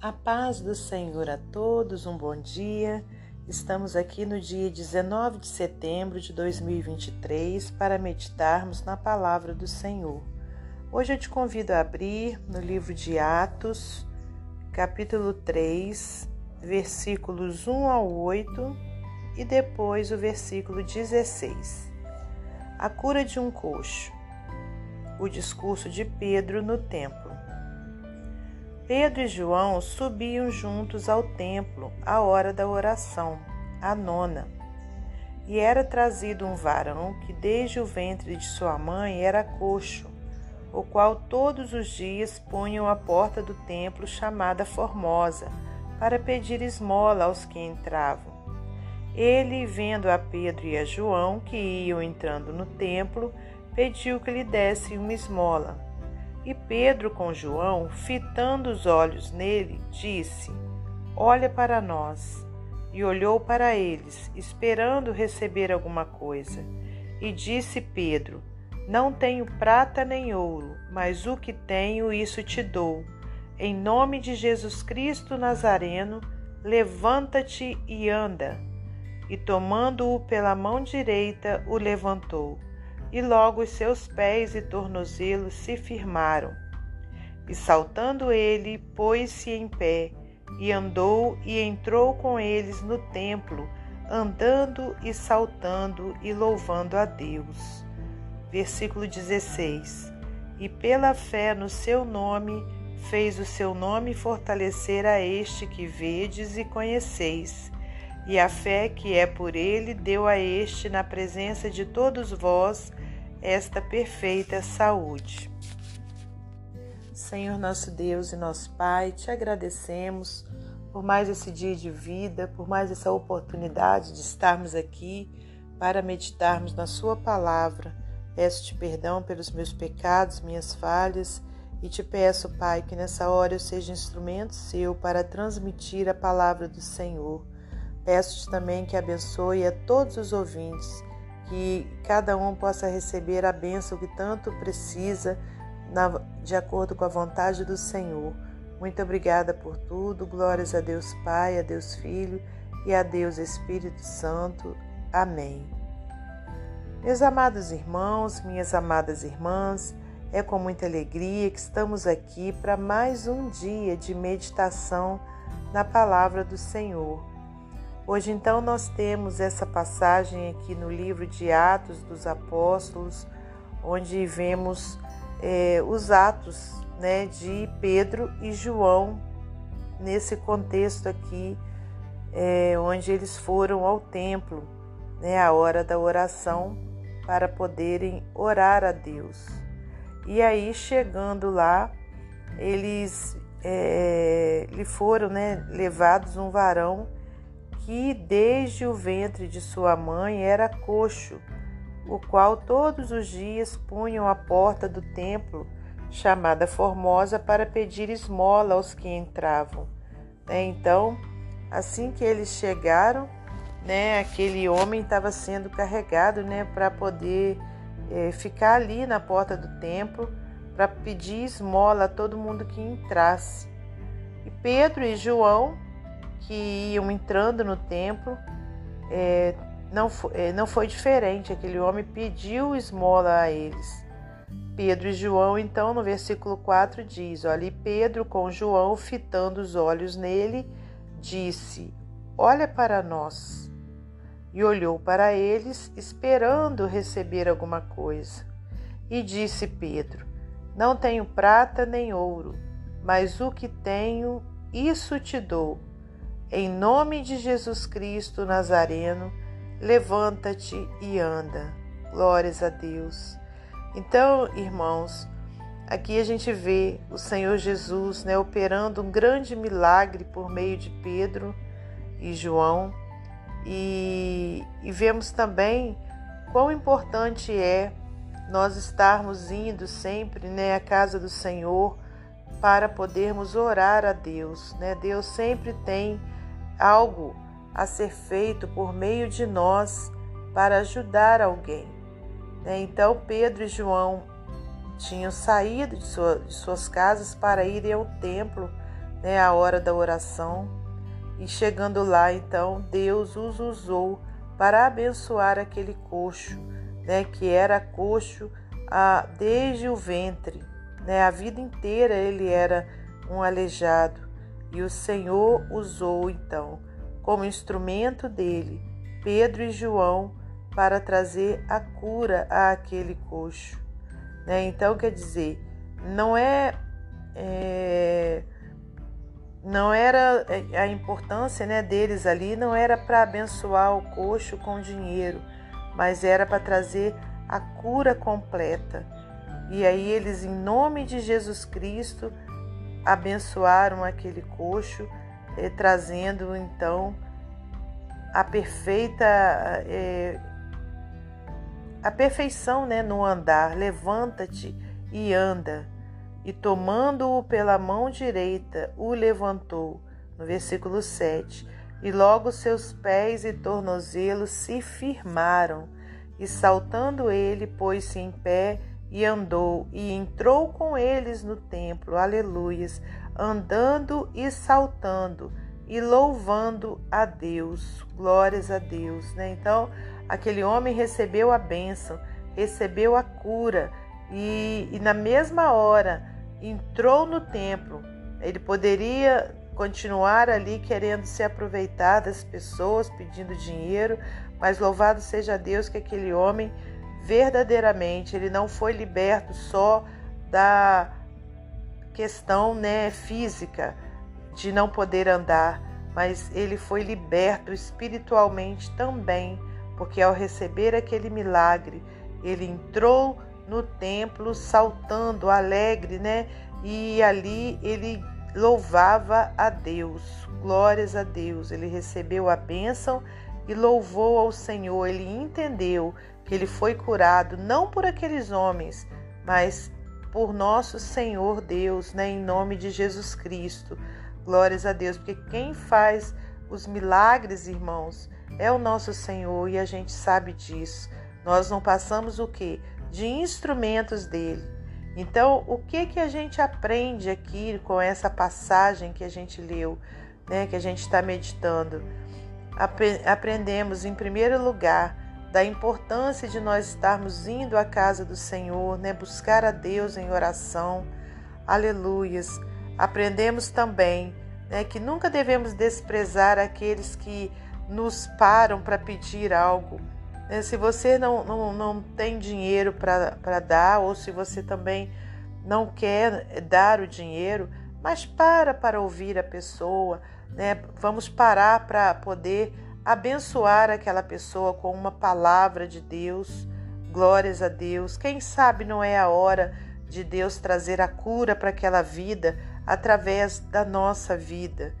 A paz do Senhor a todos, um bom dia. Estamos aqui no dia 19 de setembro de 2023 para meditarmos na palavra do Senhor. Hoje eu te convido a abrir no livro de Atos, capítulo 3, versículos 1 ao 8 e depois o versículo 16. A cura de um coxo. O discurso de Pedro no templo. Pedro e João subiam juntos ao templo à hora da oração, a nona. E era trazido um varão que desde o ventre de sua mãe era coxo, o qual todos os dias punham à porta do templo chamada Formosa, para pedir esmola aos que entravam. Ele, vendo a Pedro e a João que iam entrando no templo, pediu que lhe dessem uma esmola. E Pedro, com João, fitando os olhos nele, disse: Olha para nós. E olhou para eles, esperando receber alguma coisa. E disse Pedro: Não tenho prata nem ouro, mas o que tenho, isso te dou. Em nome de Jesus Cristo Nazareno, levanta-te e anda. E tomando-o pela mão direita, o levantou e logo os seus pés e tornozelos se firmaram. E saltando ele, pôs-se em pé, e andou e entrou com eles no templo, andando e saltando e louvando a Deus. Versículo 16. E pela fé no seu nome, fez o seu nome fortalecer a este que vedes e conheceis e a fé que é por ele deu a este, na presença de todos vós, esta perfeita saúde. Senhor nosso Deus e nosso Pai, te agradecemos por mais esse dia de vida, por mais essa oportunidade de estarmos aqui para meditarmos na Sua palavra. Peço-te perdão pelos meus pecados, minhas falhas, e te peço, Pai, que nessa hora eu seja instrumento seu para transmitir a palavra do Senhor. Peço-te também que abençoe a todos os ouvintes, que cada um possa receber a bênção que tanto precisa, na, de acordo com a vontade do Senhor. Muito obrigada por tudo. Glórias a Deus Pai, a Deus Filho e a Deus Espírito Santo. Amém. Meus amados irmãos, minhas amadas irmãs, é com muita alegria que estamos aqui para mais um dia de meditação na palavra do Senhor. Hoje, então, nós temos essa passagem aqui no livro de Atos dos Apóstolos, onde vemos é, os atos né, de Pedro e João, nesse contexto aqui, é, onde eles foram ao templo, né, a hora da oração, para poderem orar a Deus. E aí, chegando lá, eles é, lhe foram né, levados um varão que desde o ventre de sua mãe era coxo, o qual todos os dias punham à porta do templo, chamada Formosa, para pedir esmola aos que entravam. Né, então, assim que eles chegaram, né, aquele homem estava sendo carregado né, para poder é, ficar ali na porta do templo para pedir esmola a todo mundo que entrasse. E Pedro e João que iam entrando no templo, é, não, foi, é, não foi diferente. Aquele homem pediu esmola a eles. Pedro e João, então, no versículo 4 diz: Olha, Pedro com João, fitando os olhos nele, disse: Olha para nós. E olhou para eles, esperando receber alguma coisa. E disse Pedro: Não tenho prata nem ouro, mas o que tenho, isso te dou em nome de Jesus Cristo Nazareno, levanta-te e anda. Glórias a Deus. Então, irmãos, aqui a gente vê o Senhor Jesus né, operando um grande milagre por meio de Pedro e João, e, e vemos também quão importante é nós estarmos indo sempre né, à casa do Senhor para podermos orar a Deus. Né? Deus sempre tem algo a ser feito por meio de nós para ajudar alguém. Né? Então, Pedro e João tinham saído de, sua, de suas casas para irem ao templo, né, à hora da oração. E chegando lá, então, Deus os usou para abençoar aquele coxo, né, que era coxo a, desde o ventre. Né, a vida inteira ele era um aleijado. E o Senhor usou, então, como instrumento dele, Pedro e João, para trazer a cura àquele coxo. Né? Então, quer dizer, não é, é não era é, a importância né, deles ali não era para abençoar o coxo com dinheiro, mas era para trazer a cura completa. E aí eles, em nome de Jesus Cristo, abençoaram aquele coxo, eh, trazendo então a perfeita eh, a perfeição né, no andar. Levanta-te e anda e tomando-o pela mão direita, o levantou. No versículo 7. E logo seus pés e tornozelos se firmaram, e saltando ele, pôs-se em pé e andou, e entrou com eles no templo, aleluias, andando e saltando e louvando a Deus, glórias a Deus, né? Então, aquele homem recebeu a bênção, recebeu a cura, e, e na mesma hora entrou no templo. Ele poderia continuar ali querendo se aproveitar das pessoas, pedindo dinheiro, mas louvado seja Deus que aquele homem verdadeiramente ele não foi liberto só da questão né, física de não poder andar, mas ele foi liberto espiritualmente também, porque ao receber aquele milagre, ele entrou no templo saltando alegre, né? E ali ele louvava a Deus. Glórias a Deus. Ele recebeu a bênção e louvou ao Senhor. Ele entendeu que ele foi curado não por aqueles homens, mas por nosso Senhor Deus, né, em nome de Jesus Cristo. Glórias a Deus, porque quem faz os milagres, irmãos, é o nosso Senhor e a gente sabe disso. Nós não passamos o que? de instrumentos dele. Então, o que que a gente aprende aqui com essa passagem que a gente leu, né, que a gente está meditando? Aprendemos, em primeiro lugar, da importância de nós estarmos indo à casa do Senhor, né, buscar a Deus em oração. Aleluias. Aprendemos também né, que nunca devemos desprezar aqueles que nos param para pedir algo né? Se você não, não, não tem dinheiro para dar, ou se você também não quer dar o dinheiro, mas para para ouvir a pessoa, né? vamos parar para poder abençoar aquela pessoa com uma palavra de Deus. Glórias a Deus. Quem sabe não é a hora de Deus trazer a cura para aquela vida através da nossa vida.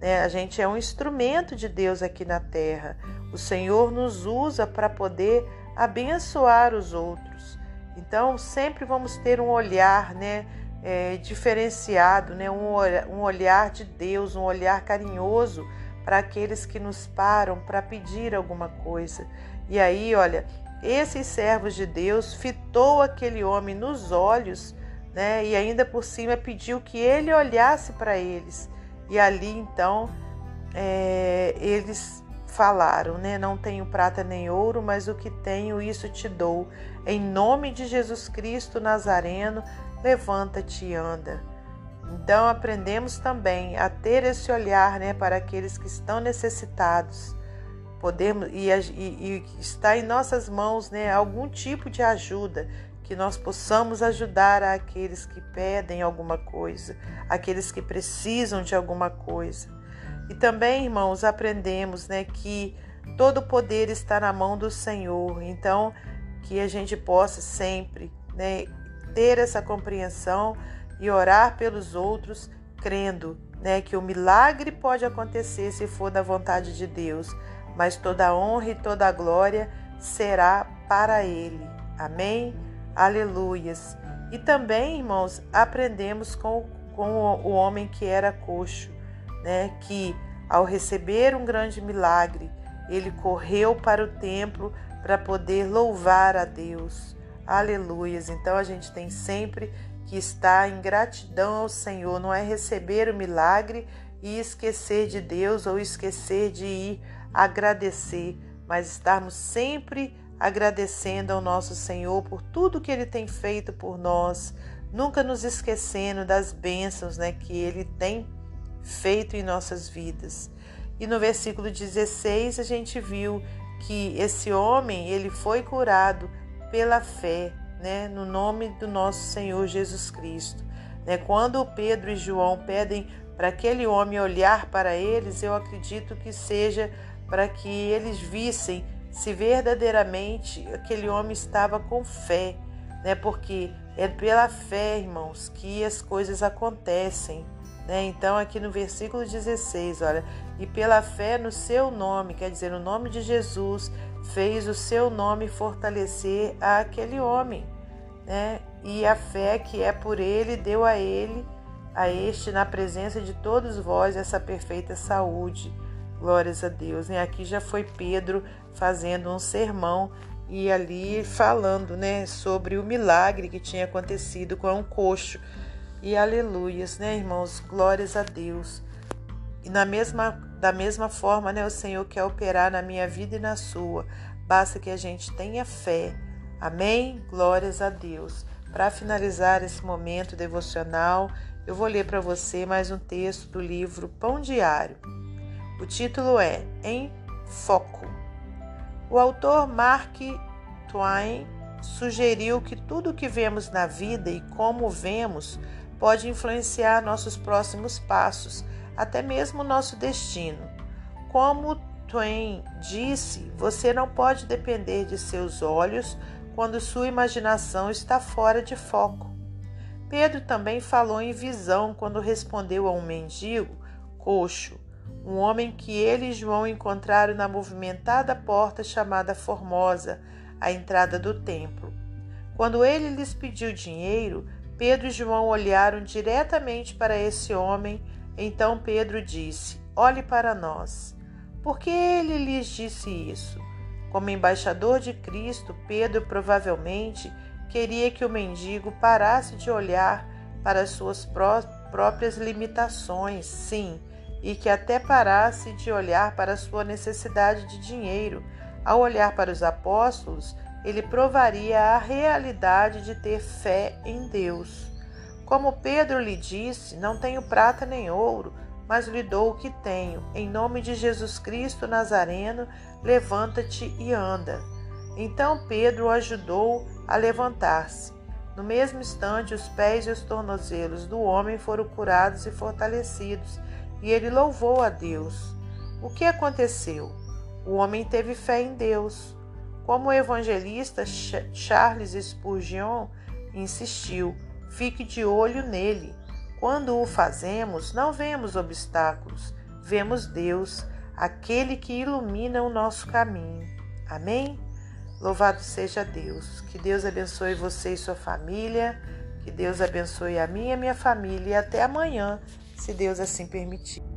Né? A gente é um instrumento de Deus aqui na terra. O Senhor nos usa para poder abençoar os outros. Então, sempre vamos ter um olhar né, é, diferenciado, né, um, um olhar de Deus, um olhar carinhoso para aqueles que nos param para pedir alguma coisa. E aí, olha, esses servos de Deus fitou aquele homem nos olhos, né? E ainda por cima pediu que ele olhasse para eles. E ali então é, eles falaram, né? Não tenho prata nem ouro, mas o que tenho, isso te dou. Em nome de Jesus Cristo Nazareno, levanta-te e anda. Então aprendemos também a ter esse olhar, né, para aqueles que estão necessitados. Podemos e, e, e está em nossas mãos, né, algum tipo de ajuda que nós possamos ajudar aqueles que pedem alguma coisa, aqueles que precisam de alguma coisa. E também, irmãos, aprendemos né, que todo poder está na mão do Senhor. Então, que a gente possa sempre né, ter essa compreensão e orar pelos outros, crendo né, que o milagre pode acontecer se for da vontade de Deus, mas toda a honra e toda a glória será para Ele. Amém? Aleluias. E também, irmãos, aprendemos com, com o homem que era coxo né, que ao receber um grande milagre, ele correu para o templo para poder louvar a Deus. Aleluias. Então a gente tem sempre que estar em gratidão ao Senhor, não é receber o milagre e esquecer de Deus ou esquecer de ir agradecer, mas estarmos sempre agradecendo ao nosso Senhor por tudo que ele tem feito por nós, nunca nos esquecendo das bênçãos né, que ele tem feito em nossas vidas. E no versículo 16 a gente viu que esse homem ele foi curado pela fé, né, no nome do nosso Senhor Jesus Cristo. Né? Quando Pedro e João pedem para aquele homem olhar para eles, eu acredito que seja para que eles vissem se verdadeiramente aquele homem estava com fé, né? Porque é pela fé, irmãos, que as coisas acontecem. Né? Então, aqui no versículo 16, olha, e pela fé no seu nome, quer dizer, no nome de Jesus, fez o seu nome fortalecer aquele homem, né? E a fé que é por ele deu a ele, a este, na presença de todos vós, essa perfeita saúde. Glórias a Deus. E aqui já foi Pedro fazendo um sermão e ali falando, né, sobre o milagre que tinha acontecido com um coxo. E aleluias, né, irmãos? Glórias a Deus. E na mesma, da mesma forma, né, o Senhor quer operar na minha vida e na sua. Basta que a gente tenha fé. Amém? Glórias a Deus. Para finalizar esse momento devocional, eu vou ler para você mais um texto do livro Pão Diário. O título é Em Foco. O autor Mark Twain sugeriu que tudo o que vemos na vida e como vemos pode influenciar nossos próximos passos, até mesmo nosso destino. Como Twain disse, você não pode depender de seus olhos quando sua imaginação está fora de foco. Pedro também falou em visão quando respondeu a um mendigo coxo um homem que ele e João encontraram na movimentada porta chamada Formosa, à entrada do templo. Quando ele lhes pediu dinheiro, Pedro e João olharam diretamente para esse homem. Então Pedro disse: Olhe para nós. Por que ele lhes disse isso? Como embaixador de Cristo, Pedro provavelmente queria que o mendigo parasse de olhar para suas pró próprias limitações, sim, e que até parasse de olhar para sua necessidade de dinheiro. Ao olhar para os apóstolos, ele provaria a realidade de ter fé em Deus. Como Pedro lhe disse: Não tenho prata nem ouro, mas lhe dou o que tenho. Em nome de Jesus Cristo Nazareno, levanta-te e anda. Então Pedro o ajudou a levantar-se. No mesmo instante, os pés e os tornozelos do homem foram curados e fortalecidos, e ele louvou a Deus. O que aconteceu? O homem teve fé em Deus. Como o evangelista Charles Spurgeon insistiu, fique de olho nele. Quando o fazemos, não vemos obstáculos, vemos Deus, aquele que ilumina o nosso caminho. Amém? Louvado seja Deus. Que Deus abençoe você e sua família. Que Deus abençoe a minha e a minha família. E até amanhã se Deus assim permitir.